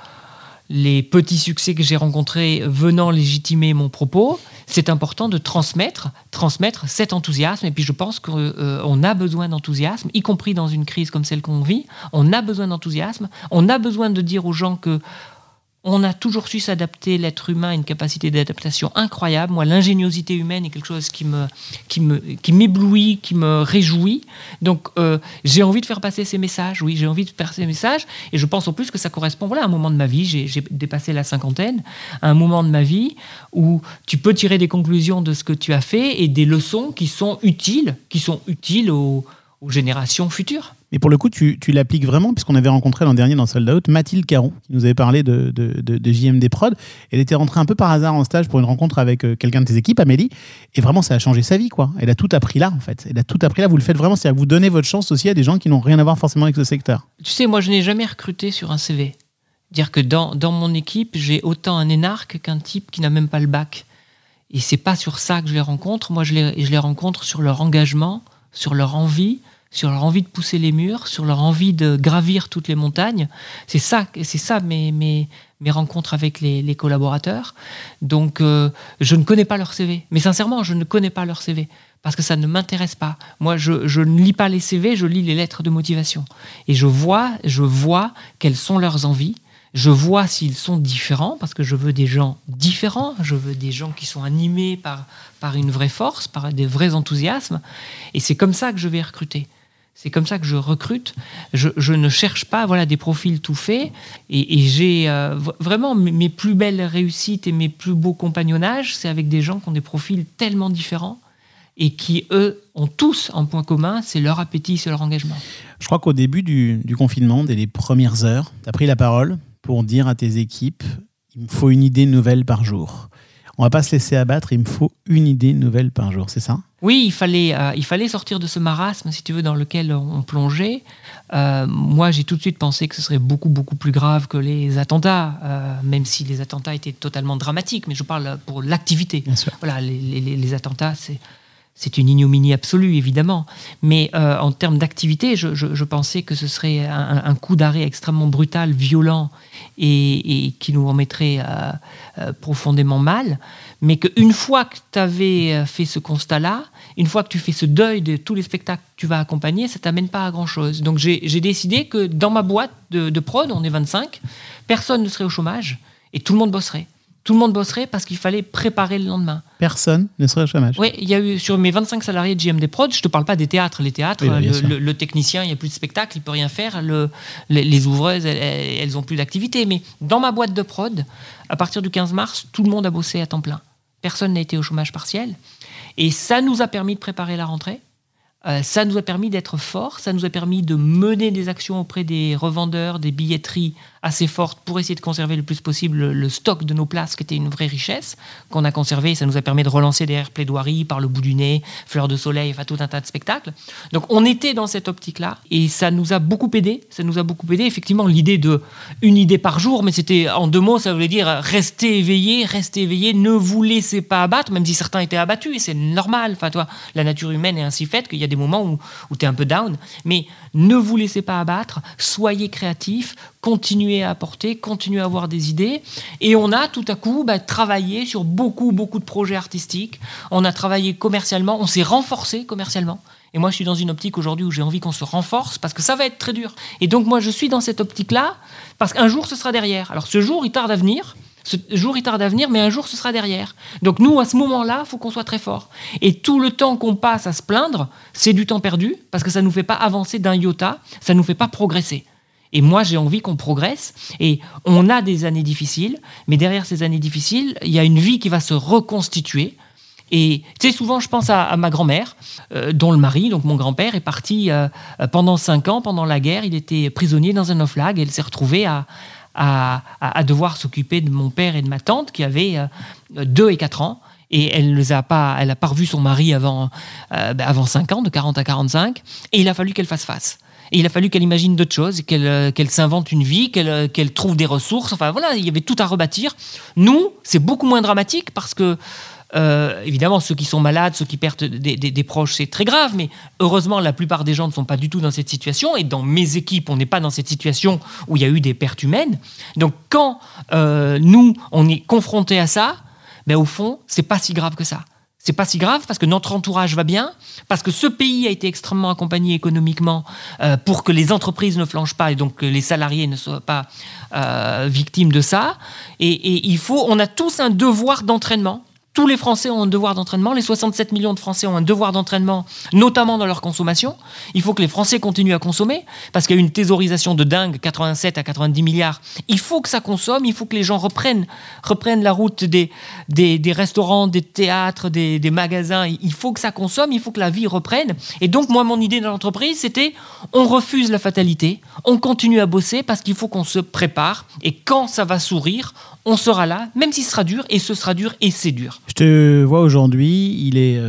les petits succès que j'ai rencontrés venant légitimer mon propos, c'est important de transmettre, transmettre cet enthousiasme. Et puis je pense qu'on a besoin d'enthousiasme, y compris dans une crise comme celle qu'on vit. On a besoin d'enthousiasme. On a besoin de dire aux gens que On a toujours su s'adapter. L'être humain a une capacité d'adaptation incroyable. Moi, l'ingéniosité humaine est quelque chose qui me, qui me, qui m'éblouit, qui me réjouit. Donc, euh, j'ai envie de faire passer ces messages. Oui, j'ai envie de faire ces messages. Et je pense en plus que ça correspond, voilà, à un moment de ma vie. J'ai, dépassé la cinquantaine, à un moment de ma vie où tu peux tirer des conclusions de ce que tu as fait et des leçons qui sont utiles, qui sont utiles aux générations futures. Mais pour le coup, tu, l'appliques vraiment, puisqu'on avait rencontré l'an dernier dans Sold Out Mathilde Caron, qui nous avait parlé de, de, de, JMD Prod. Elle était rentrée un peu par hasard en stage pour une rencontre avec euh, quelqu'un de tes équipes, Amélie. Et vraiment, ça a changé sa vie, quoi. Elle a tout appris là, en fait. Elle a tout appris là. Vous le faites vraiment, c'est-à-dire vous donnez votre chance aussi à des gens qui n'ont rien à voir forcément avec ce secteur. Tu sais, moi, je n'ai jamais recruté sur un CV. Dire que dans, mon équipe, j'ai autant un énarque qu'un type qui n'a même pas le bac. Et c'est pas sur ça que je les rencontre. Moi, je les rencontre sur leur engagement, sur leur envie, sur leur envie de pousser les murs, sur leur envie de gravir toutes les montagnes. C'est ça, c'est ça mes, mes, mes rencontres avec les, collaborateurs. Donc, euh, je ne connais pas leur CV. Mais sincèrement, je ne connais pas leur CV parce que ça ne m'intéresse pas. Moi, je, je, ne lis pas les CV, je lis les lettres de motivation. Et je vois, je vois quelles sont leurs envies. Je vois s'ils sont différents, parce que je veux des gens différents, je veux des gens qui sont animés par, par une vraie force, par des vrais enthousiasmes. Et c'est comme ça que je vais recruter. C'est comme ça que je recrute. Je, ne cherche pas voilà, des profils tout faits. Et, j'ai euh, vraiment mes plus belles réussites et mes plus beaux compagnonnages, c'est avec des gens qui ont des profils tellement différents et qui, eux, ont tous un point commun, c'est leur appétit, c'est leur engagement. Je crois qu'au début du, du, confinement, dès les premières heures, tu as pris la parole pour dire à tes équipes, il me faut une idée nouvelle par jour. On va pas se laisser abattre, il me faut une idée nouvelle par jour, c'est ça? Oui, il fallait, euh, il fallait sortir de ce marasme, si tu veux, dans lequel on plongeait. Euh, moi, j'ai tout de suite pensé que ce serait beaucoup, beaucoup plus grave que les attentats, euh, même si les attentats étaient totalement dramatiques, mais je parle pour l'activité. Voilà, les, les, les attentats, c'est c'est une ignominie absolue, évidemment. Mais euh, en termes d'activité, je, pensais que ce serait un, coup d'arrêt extrêmement brutal, violent et, et qui nous remettrait euh, euh, profondément mal. Mais qu'une fois que tu avais fait ce constat-là, une fois que tu fais ce deuil de tous les spectacles que tu vas accompagner, ça t'amène pas à grand-chose. Donc j'ai décidé que dans ma boîte de, de prod, on est 25, personne ne serait au chômage et tout le monde bosserait tout le monde bosserait parce qu'il fallait préparer le lendemain. Personne ne serait au chômage. Oui, il y a eu sur mes 25 salariés de JMD Prod, je ne te parle pas des théâtres. Les théâtres, Oui, bien le, sûr. le- le technicien, il n'y a plus de spectacle, il peut rien faire. Le- les, les ouvreuses, elles, elles ont plus d'activité. Mais dans ma boîte de prod, à partir du 15 mars, tout le monde a bossé à temps plein. Personne n'a été au chômage partiel. Et ça nous a permis de préparer la rentrée. Euh, ça nous a permis d'être forts, ça nous a permis de mener des actions auprès des revendeurs, des billetteries assez fortes pour essayer de conserver le plus possible le, stock de nos places, qui était une vraie richesse, qu'on a conservé. Ça nous a permis de relancer des airs plaidoiries par le bout du nez, fleurs de soleil, enfin tout un tas de spectacles. Donc on était dans cette optique-là et ça nous a beaucoup aidé. Ça nous a beaucoup aidé. Effectivement, l'idée de une idée par jour, mais c'était en deux mots, ça voulait dire restez éveillé, restez éveillé, ne vous laissez pas abattre, même si certains étaient abattus et c'est normal. Enfin, toi, la nature humaine est ainsi faite qu'il y a des moments où, tu es un peu down, mais ne vous laissez pas abattre, soyez créatifs, continuez à apporter, continuez à avoir des idées. Et on a tout à coup bah, travaillé sur beaucoup, beaucoup de projets artistiques. On a travaillé commercialement, on s'est renforcé commercialement. Et moi, je suis dans une optique aujourd'hui où j'ai envie qu'on se renforce parce que ça va être très dur. Et donc, moi, je suis dans cette optique-là parce qu'un jour, ce sera derrière. Alors, ce jour, il tarde à venir. Ce jour, il tarde à venir, mais un jour, ce sera derrière. Donc, nous, à ce moment-là, il faut qu'on soit très fort. Et tout le temps qu'on passe à se plaindre, c'est du temps perdu parce que ça ne nous fait pas avancer d'un iota, ça ne nous fait pas progresser. Et moi, j'ai envie qu'on progresse. Et on a des années difficiles, mais derrière ces années difficiles, il y a une vie qui va se reconstituer. Et tu sais, souvent, je pense à, ma grand-mère, euh, dont le mari, donc mon grand-père, est parti euh, pendant cinq ans, pendant la guerre. Il était prisonnier dans un oflag et elle s'est retrouvée à, à, devoir s'occuper de mon père et de ma tante qui avaient euh, deux et quatre ans. Et elle a pas, elle pas revu son mari avant, euh, ben, avant 5 ans, de 40 à 45. Et il a fallu qu'elle fasse face. Et il a fallu qu'elle imagine d'autres choses, qu'elle euh, s'invente une vie, euh, qu'elle trouve des ressources. Enfin voilà, il y avait tout à rebâtir. Nous, c'est beaucoup moins dramatique parce que euh, évidemment, ceux qui sont malades, ceux qui perdent des, proches, c'est très grave, mais heureusement, la plupart des gens ne sont pas du tout dans cette situation, et dans mes équipes, on n'est pas dans cette situation où il y a eu des pertes humaines. Donc, quand euh, nous, on est confrontés à ça, ben, au fond, c'est pas si grave que ça. C'est pas si grave parce que notre entourage va bien, parce que ce pays a été extrêmement accompagné économiquement euh, pour que les entreprises ne flanchent pas et donc que les salariés ne soient pas victimes de ça. Et, et il faut, on a tous un devoir d'entraînement. Tous les Français ont un devoir d'entraînement. Les 67 millions de Français ont un devoir d'entraînement, notamment dans leur consommation. Il faut que les Français continuent à consommer parce qu'il y a une thésaurisation de dingue, 87 à 90 milliards. Il faut que ça consomme. Il faut que les gens reprennent, la route des restaurants, des théâtres, des, des magasins. Il faut que ça consomme. Il faut que la vie reprenne. Et donc, moi, mon idée dans l'entreprise, c'était on refuse la fatalité. On continue à bosser parce qu'il faut qu'on se prépare. Et quand ça va sourire, on sera là, même si ce sera dur, et ce sera dur, et c'est dur. Je te vois aujourd'hui, il est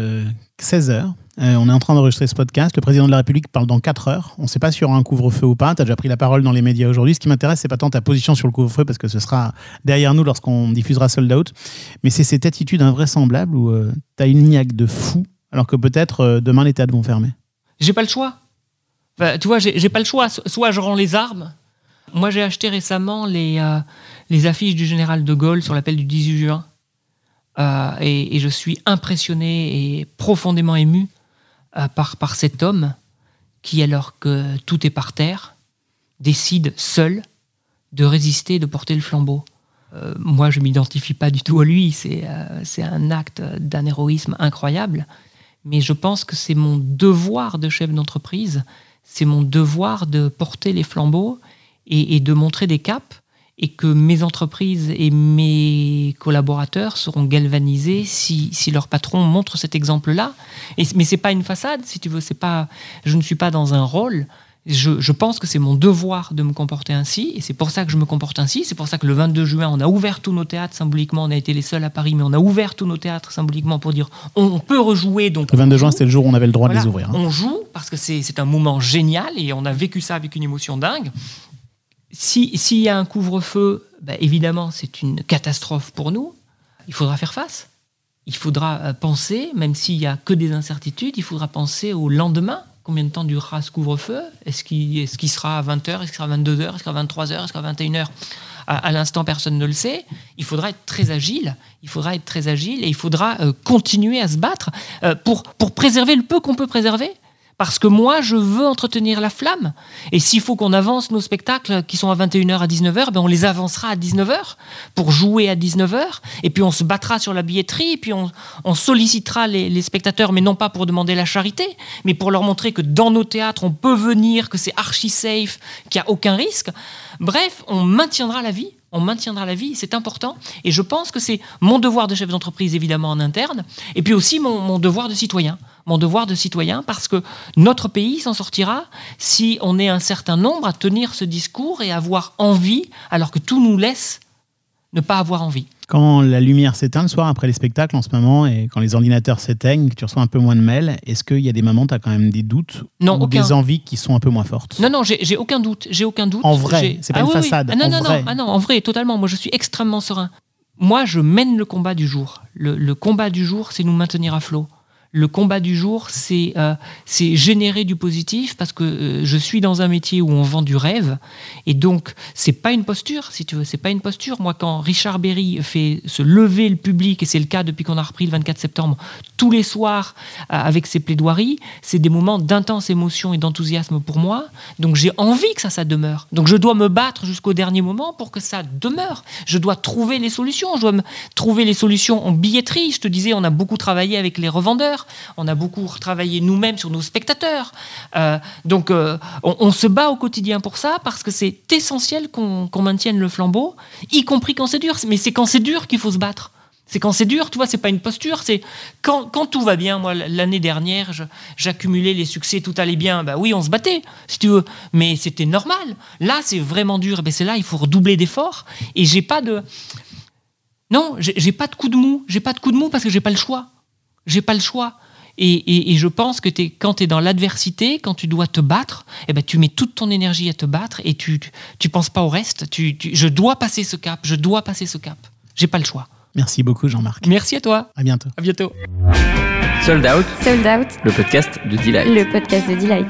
16h. on est en train d'enregistrer ce podcast. Le président de la République parle dans 4 heures. On ne sait pas s'il y aura un couvre-feu ou pas. Tu as déjà pris la parole dans les médias aujourd'hui. Ce qui m'intéresse, c'est pas tant ta position sur le couvre-feu, parce que ce sera derrière nous lorsqu'on diffusera Sold Out. Mais c'est cette attitude invraisemblable où tu as une niaque de fou, alors que peut-être euh, demain les théâtres vont fermer. J'ai pas le choix. Enfin, tu vois, j'ai pas le choix. So- Soit je rends les armes. Moi, j'ai acheté récemment les, euh, les affiches du général de Gaulle sur l'appel du 18 juin. Euh, et, et je suis impressionné et profondément ému euh, par, par cet homme qui, alors que tout est par terre, décide seul de résister, de porter le flambeau. Euh, moi, je m'identifie pas du tout à lui. C'est c'est un acte d'un héroïsme incroyable. Mais je pense que c'est mon devoir de chef d'entreprise, c'est mon devoir de porter les flambeaux et, et de montrer des caps et que mes entreprises et mes collaborateurs seront galvanisés si, si leur patron montre cet exemple-là. Et- Mais c'est pas une façade, si tu veux. C'est pas, je ne suis pas dans un rôle. Je, je pense que c'est mon devoir de me comporter ainsi, et c'est pour ça que je me comporte ainsi. C'est pour ça que le 22 juin, on a ouvert tous nos théâtres symboliquement. On a été les seuls à Paris, mais on a ouvert tous nos théâtres symboliquement pour dire on, on peut rejouer. Donc Le 22 on juin, c'était le jour où on avait le droit de les ouvrir. hein. On joue parce que c'est c'est un moment génial et on a vécu ça avec une émotion dingue. Si- S'il y a un couvre-feu, ben, évidemment, c'est une catastrophe pour nous. Il faudra faire face. Il faudra euh, penser, même s'il n'y a que des incertitudes, il faudra penser au lendemain. Combien de temps durera ce couvre-feu? Est-ce qu'il est sera à 20h Est-ce qu'il sera à 22h Est-ce qu'il sera à 23h Est-ce qu'il sera à 21h à, à l'instant, personne ne le sait. Il faudra être très agile. Il faudra être très agile et il faudra euh, continuer à se battre euh, pour, pour préserver le peu qu'on peut préserver. Parce que moi, je veux entretenir la flamme. Et s'il faut qu'on avance nos spectacles qui sont à 21h à 19h, ben on les avancera à 19h pour jouer à 19h. Et puis on se battra sur la billetterie. Et puis on, sollicitera les, spectateurs, mais non pas pour demander la charité, mais pour leur montrer que dans nos théâtres, on peut venir, que c'est archi safe, qu'il n'y a aucun risque. Bref, on maintiendra la vie. On maintiendra la vie, c'est important. Et je pense que c'est mon devoir de chef d'entreprise, évidemment, en interne, et puis aussi mon devoir de citoyen. Mon devoir de citoyen, parce que notre pays s'en sortira si on est un certain nombre à tenir ce discours et avoir envie, alors que tout nous laisse ne pas avoir envie. Quand la lumière s'éteint le soir après les spectacles en ce moment et quand les ordinateurs s'éteignent, que tu reçois un peu moins de mails, est-ce qu'il y a des moments où tu as quand même des doutes Non, ou aucun. des envies qui sont un peu moins fortes? Non, non, j'ai aucun doute. J'ai aucun doute. En vrai, c'est pas Ah une oui, oui. façade, Ah non, en non, vrai. non, ah non, en vrai, totalement. Moi, je suis extrêmement serein. Moi, je mène le combat du jour. Le, le combat du jour, c'est nous maintenir à flot. Le combat du jour, c'est euh, c'est générer du positif parce que euh, je suis dans un métier où on vend du rêve et donc c'est pas une posture, si tu veux, c'est pas une posture. Moi, quand Richard Berry fait se lever le public et c'est le cas depuis qu'on a repris le 24 septembre, tous les soirs euh, avec ses plaidoiries, c'est des moments d'intense émotion et d'enthousiasme pour moi. Donc j'ai envie que ça, ça demeure. Donc je dois me battre jusqu'au dernier moment pour que ça demeure. Je dois trouver les solutions. Je dois me trouver les solutions en billetterie. Je te disais, on a beaucoup travaillé avec les revendeurs. On a beaucoup travaillé nous-mêmes sur nos spectateurs. Euh, donc euh, on, se bat au quotidien pour ça parce que c'est essentiel qu'on maintienne le flambeau, y compris quand c'est dur. Mais c'est quand c'est dur qu'il faut se battre. C'est quand c'est dur, tu vois, c'est pas une posture, c'est quand, quand tout va bien. Moi, l'année dernière, j'accumulais les succès, tout allait bien. Bah oui, on se battait, si tu veux, mais c'était normal. Là, c'est vraiment dur. Ben c'est là, il faut redoubler d'efforts. Et j'ai pas de, non, j'ai pas de coup de mou. J'ai pas de coup de mou parce que j'ai pas le choix. J'ai pas le choix. Et, et- et je pense que t'es- quand tu es dans l'adversité, quand tu dois te battre, eh ben, tu mets toute ton énergie à te battre et tu, tu, tu penses pas au reste. Tu, tu- je dois passer ce cap. Je dois passer ce cap. J'ai pas le choix. Merci beaucoup, Jean-Marc. Merci à toi. À bientôt. À bientôt. Sold Out, Sold Out, le podcast de Delight. le podcast de Delight.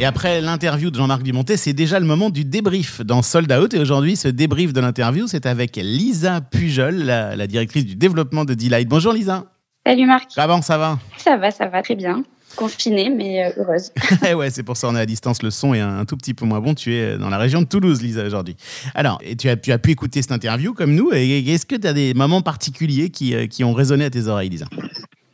Et après l'interview de Jean-Marc Dumontet, c'est déjà le moment du débrief dans Sold Out. Et aujourd'hui, ce débrief de l'interview, c'est avec Lisa Pujol, la, la directrice du développement de Delight. Bonjour Lisa. Salut Marc. Comment ça va Ça va, ça va très bien. Confinée, mais euh, heureuse. Eh ouais, c'est pour ça on est à distance. Le son est un, un tout petit peu moins bon. Tu es dans la région de Toulouse, Lisa, aujourd'hui. Alors, et tu, as, tu as pu écouter cette interview comme nous. Et est-ce que tu as des moments particuliers qui, euh, qui ont résonné à tes oreilles, Lisa?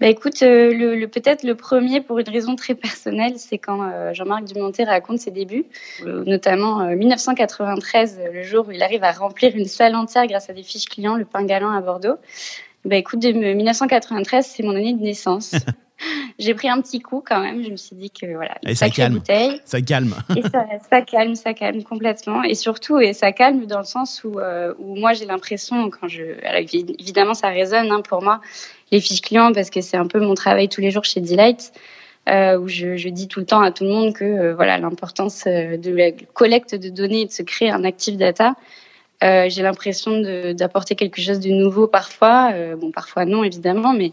Bah écoute, euh, le, le- peut-être le premier pour une raison très personnelle, c'est quand euh, Jean-Marc Dumontet raconte ses débuts, euh, notamment euh, 1993, euh, le jour où il arrive à remplir une salle entière grâce à des fiches clients, le pain galant à Bordeaux. Bah écoute, de 1993, c'est mon année de naissance. J'ai pris un petit coup quand même. Je me suis dit que voilà, Et ça calme. bouteille. Ça calme. Et ça, ça calme, ça calme complètement. Et surtout, et ça calme dans le sens où, euh, où moi j'ai l'impression, quand je. Alors, évi- évidemment, ça résonne hein, pour moi, les fiches clients, parce que c'est un peu mon travail tous les jours chez Delight, euh, où je, je dis tout le temps à tout le monde que euh, voilà l'importance euh, de la collecte de données et de se créer un active data. Euh, j'ai l'impression d'apporter quelque chose de nouveau parfois. Euh, bon, parfois non, évidemment, mais.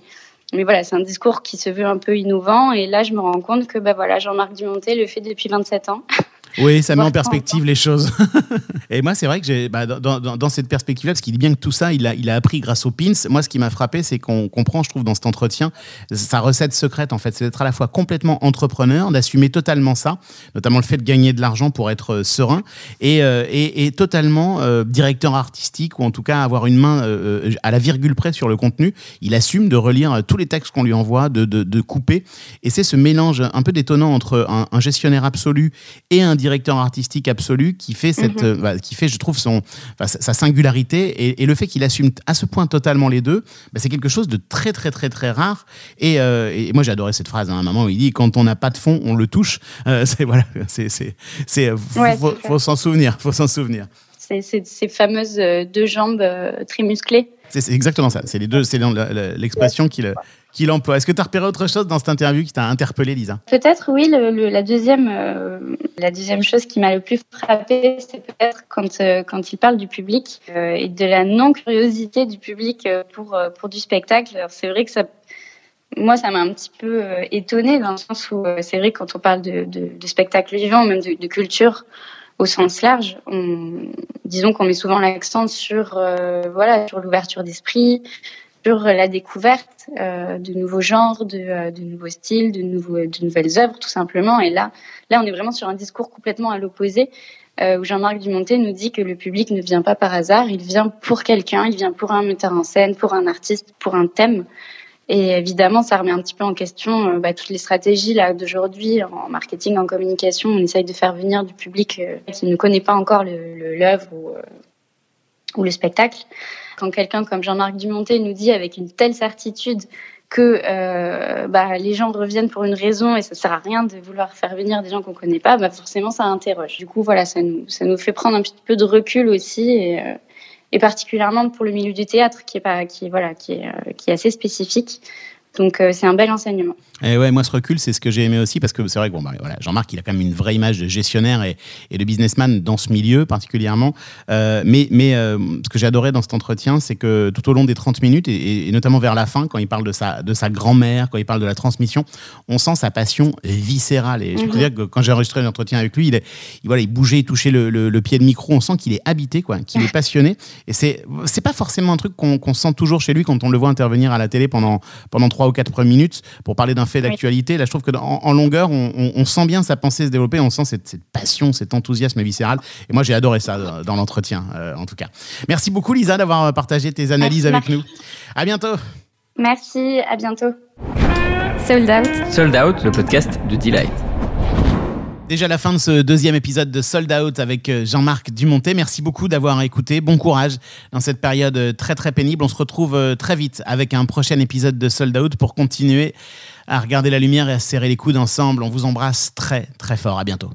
Mais voilà, c'est un discours qui se veut un peu innovant. Et là, je me rends compte que bah voilà, Jean-Marc Dumontet le fait depuis 27 ans. Oui, ça met en perspective les choses. et moi, c'est vrai que j'ai, bah, dans, dans- dans cette perspective-là, parce qu'il dit bien que tout ça, il a, il a appris grâce aux pins. Moi, ce qui m'a frappé, c'est qu'on comprend, je trouve, dans cet entretien, sa recette secrète, en fait, c'est d'être à la fois complètement entrepreneur, d'assumer totalement ça, notamment le fait de gagner de l'argent pour être euh, serein, et, euh, et, et totalement euh, directeur artistique, ou en tout cas avoir une main à la virgule près sur le contenu. Il assume de relire tous les textes qu'on lui envoie, de, de, de couper. Et c'est ce mélange un peu détonnant entre un, un gestionnaire absolu et un directeur artistique absolu qui fait cette, Mhm. euh, bah, qui fait, je trouve, son, enfin, sa, singularité et, et le fait qu'il assume à ce point totalement les deux, bah, c'est quelque chose de très très très très rare. Et, euh, et moi, j'ai adoré cette phrase à un moment où il dit quand on n'a pas de fond, on le touche. Euh, c'est voilà, c'est c'est c'est euh, faut, Ouais, faut- faut s'en souvenir, faut s'en souvenir. C'est ces fameuses deux jambes très musclées. C'est exactement ça. C'est les deux, c'est l'expression qu'il qu'il emploie. Est-ce que tu as repéré autre chose dans cette interview qui t'a interpellé, Lisa? Peut-être, oui, la, deuxième, euh, la deuxième chose qui m'a le plus frappée, c'est peut-être quand, euh, quand il parle du public euh, et de la non-curiosité du public pour, pour du spectacle. C'est vrai que ça, moi, ça m'a un petit peu étonnée dans le sens où c'est vrai que quand on parle de, spectacle vivant, même de, culture au sens large, on, disons qu'on met souvent l'accent sur, voilà, sur l'ouverture d'esprit, sur la découverte euh, de nouveaux genres, de, euh, nouveaux styles, de, nouvelles œuvres, tout simplement. Et là, là, on est vraiment sur un discours complètement à l'opposé, euh, où Jean-Marc Dumontet nous dit que le public ne vient pas par hasard, il vient pour quelqu'un, il vient pour un metteur en scène, pour un artiste, pour un thème. Et évidemment, ça remet un petit peu en question euh, bah, toutes les stratégies d'aujourd'hui en marketing, en communication. On essaye de faire venir du public euh, qui ne connaît pas encore l'œuvre euh, ou le spectacle. Quand quelqu'un comme Jean-Marc Dumontet nous dit avec une telle certitude que euh, bah, les gens reviennent pour une raison et ça sert à rien de vouloir faire venir des gens qu'on connaît pas, bah, forcément ça interroge. Du coup, voilà, ça nous, ça nous fait prendre un petit peu de recul aussi et, euh, particulièrement pour le milieu du théâtre qui est pas, qui voilà, qui est, euh, qui est assez spécifique. Donc euh, c'est un bel enseignement. Et ouais, moi, ce recul, c'est ce que j'ai aimé aussi parce que c'est vrai que bon, bah, voilà, Jean-Marc, il a quand même une vraie image de gestionnaire et, et de businessman dans ce milieu particulièrement. Euh, mais mais euh, ce que j'ai adoré dans cet entretien, c'est que tout au long des 30 minutes et, et notamment vers la fin, quand il parle de sa, de sa grand-mère, quand il parle de la transmission, on sent sa passion viscérale. Et je peux Mhm. dire que quand j'ai enregistré l'entretien avec lui, il, est, il, voilà, il bougeait, il touchait le, le- le pied de micro. On sent qu'il est habité, quoi, qu'il est passionné. Et c'est c'est pas forcément un truc qu'on qu'on sent toujours chez lui quand on le voit intervenir à la télé pendant pendant trois ou quatre minutes pour parler d'un fait d'actualité. Là, je trouve que en, en longueur, on, on- on sent bien sa pensée se développer, on sent cette, cette passion, cet enthousiasme viscéral. Et moi, j'ai adoré ça dans, dans l'entretien, euh, en tout cas. Merci beaucoup, Lisa, d'avoir partagé tes analyses Merci, avec nous. À bientôt. Merci, à bientôt. Sold out. Sold Out, le podcast de Delight. Déjà la fin de ce deuxième épisode de Sold Out avec euh, Jean-Marc Dumontet. Merci beaucoup d'avoir écouté. Bon courage dans cette période euh, très très pénible. On se retrouve euh, très vite avec un prochain épisode de Sold Out pour continuer à regarder la lumière et à se serrer les coudes ensemble. On vous embrasse très très fort. À bientôt.